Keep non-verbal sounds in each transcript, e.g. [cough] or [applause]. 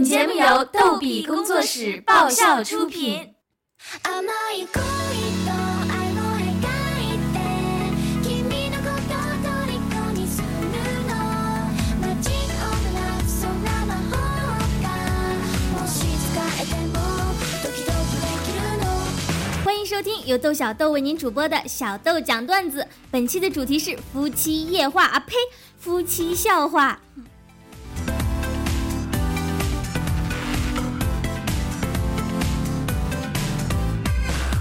本节目由逗比工作室爆笑出品。欢迎收听由豆小豆为您主播的小豆讲段子。本期的主题是夫妻夜话啊呸，夫妻笑话。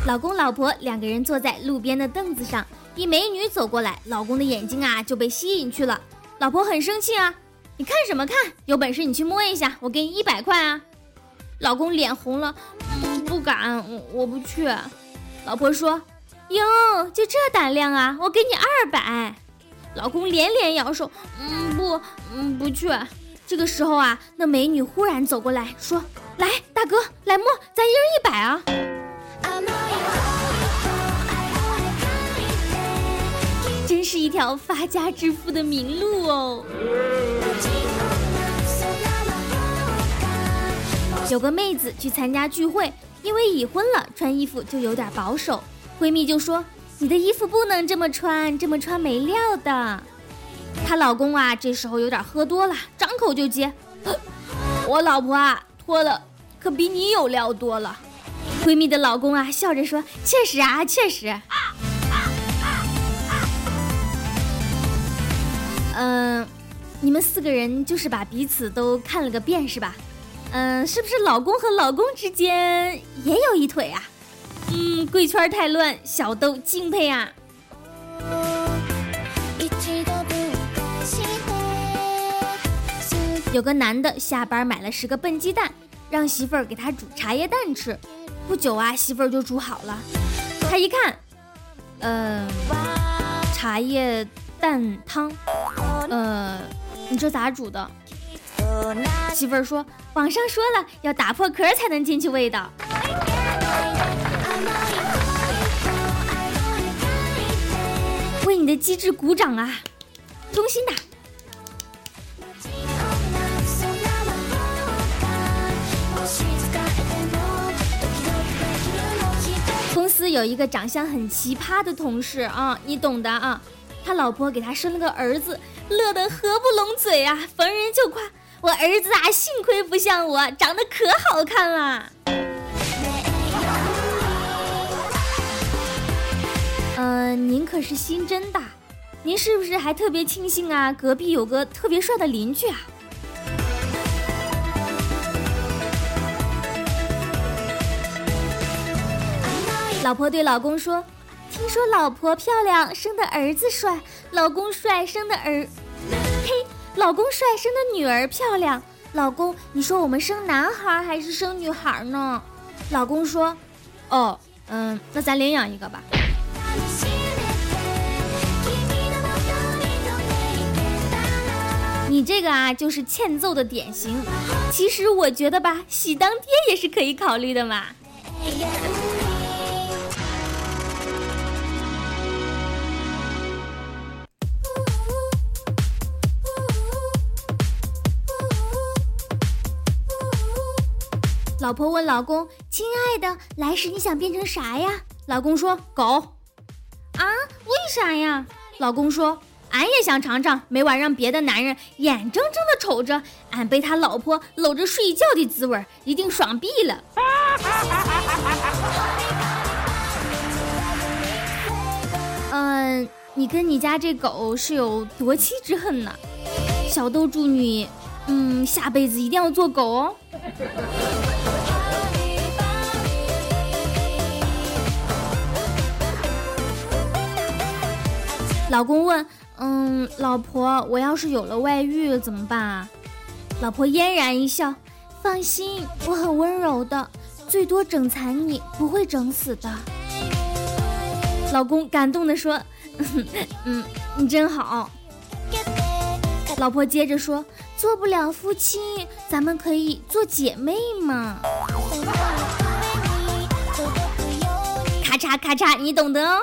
老公老婆两个人坐在路边的凳子上，一美女走过来，老公的眼睛啊就被吸引去了。老婆很生气啊，你看什么看？有本事你去摸一下，我给你一百块啊！老公脸红了，嗯，不敢，我不去。老婆说：“哟，就这胆量啊，我给你二百。”老公连连摇手，嗯，不，嗯，不去。这个时候啊，那美女忽然走过来说：“来，大哥，来摸，咱一人一百啊！”条发家致富的明路哦！有个妹子去参加聚会，因为已婚了，穿衣服就有点保守。闺蜜就说：“你的衣服不能这么穿，这么穿没料的。”她老公啊，这时候有点喝多了，张口就接：“我老婆啊，脱了可比你有料多了。”闺蜜的老公啊，笑着说：“确实啊，确实。”，你们四个人就是把彼此都看了个遍是吧？嗯，是不是老公和老公之间也有一腿啊？嗯，贵圈太乱，小豆敬佩啊。有个男的下班买了十个笨鸡蛋，让媳妇儿给他煮茶叶蛋吃。不久啊，媳妇儿就煮好了。他一看，嗯，茶叶。蛋汤，呃，你这咋煮的？媳妇儿说，网上说了，要打破壳才能进去味道。为你的机智鼓掌啊，衷心的。公司有一个长相很奇葩的同事啊，你懂的啊。他老婆给他生了个儿子，乐得合不拢嘴啊，逢人就夸我儿子啊，幸亏不像我，长得可好看了。嗯，您可是心真大，您是不是还特别庆幸啊？隔壁有个特别帅的邻居啊。老婆对老公说。听说老婆漂亮，生的儿子帅；老公帅，生的儿，嘿，老公帅，生的女儿漂亮。老公，你说我们生男孩还是生女孩呢？老公说，哦，嗯，那咱领养一个吧。你这个啊，就是欠揍的典型。其实我觉得吧，喜当爹也是可以考虑的嘛。老婆问老公：“亲爱的，来世你想变成啥呀？”老公说：“狗。”啊？为啥呀？老公说：“俺也想尝尝每晚让别的男人眼睁睁的瞅着俺被他老婆搂着睡觉的滋味，一定爽毙了。[laughs] ”嗯，你跟你家这狗是有夺妻之恨呢？小豆祝你，嗯，下辈子一定要做狗哦。老公问：“嗯，老婆，我要是有了外遇怎么办啊？”老婆嫣然一笑：“放心，我很温柔的，最多整残你，不会整死的。”老公感动的说：“ [laughs] 嗯，你真好。”老婆接着说：“做不了夫妻，咱们可以做姐妹嘛。”咔嚓咔嚓，你懂得哦。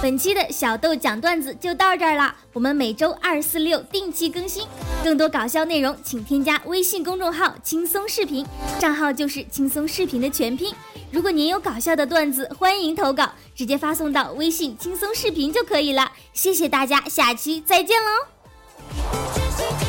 本期的小豆讲段子就到这儿了，我们每周二、四、六定期更新，更多搞笑内容请添加微信公众号“轻松视频”，账号就是“轻松视频”的全拼。如果您有搞笑的段子，欢迎投稿，直接发送到微信“轻松视频”就可以了。谢谢大家，下期再见喽。